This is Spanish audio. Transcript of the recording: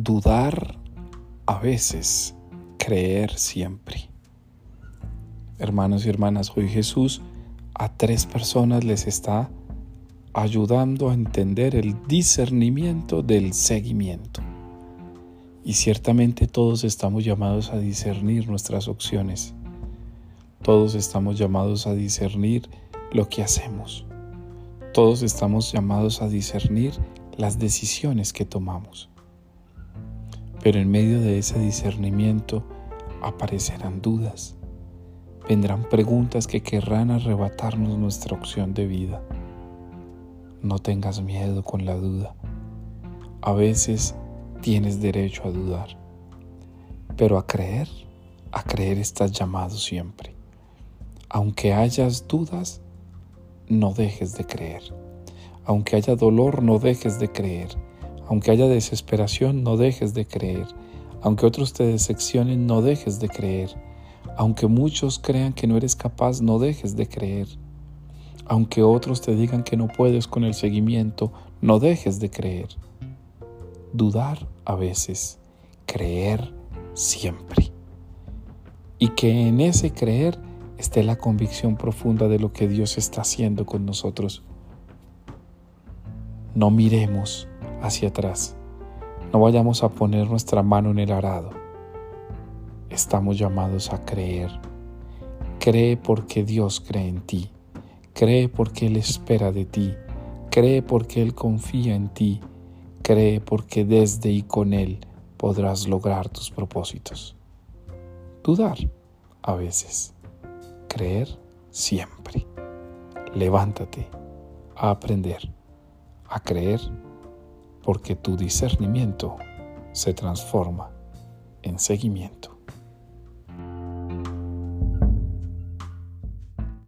Dudar a veces, creer siempre. Hermanos y hermanas, hoy Jesús a tres personas les está ayudando a entender el discernimiento del seguimiento. Y ciertamente todos estamos llamados a discernir nuestras opciones. Todos estamos llamados a discernir lo que hacemos. Todos estamos llamados a discernir las decisiones que tomamos. Pero en medio de ese discernimiento aparecerán dudas. Vendrán preguntas que querrán arrebatarnos nuestra opción de vida. No tengas miedo con la duda. A veces tienes derecho a dudar, pero a creer, a creer estás llamado siempre. Aunque hayas dudas, no dejes de creer. Aunque haya dolor, no dejes de creer. Aunque haya desesperación, no dejes de creer. Aunque otros te decepcionen, no dejes de creer. Aunque muchos crean que no eres capaz, no dejes de creer. Aunque otros te digan que no puedes con el seguimiento, no dejes de creer. Dudar a veces, creer siempre. Y que en ese creer esté la convicción profunda de lo que Dios está haciendo con nosotros. No miremos hacia atrás. No vayamos a poner nuestra mano en el arado. Estamos llamados a creer. Cree porque Dios cree en ti. Cree porque Él espera de ti. Cree porque Él confía en ti. Cree porque desde y con Él podrás lograr tus propósitos. Dudar a veces. Creer siempre. Levántate a aprender, a creer, porque tu discernimiento se transforma en seguimiento.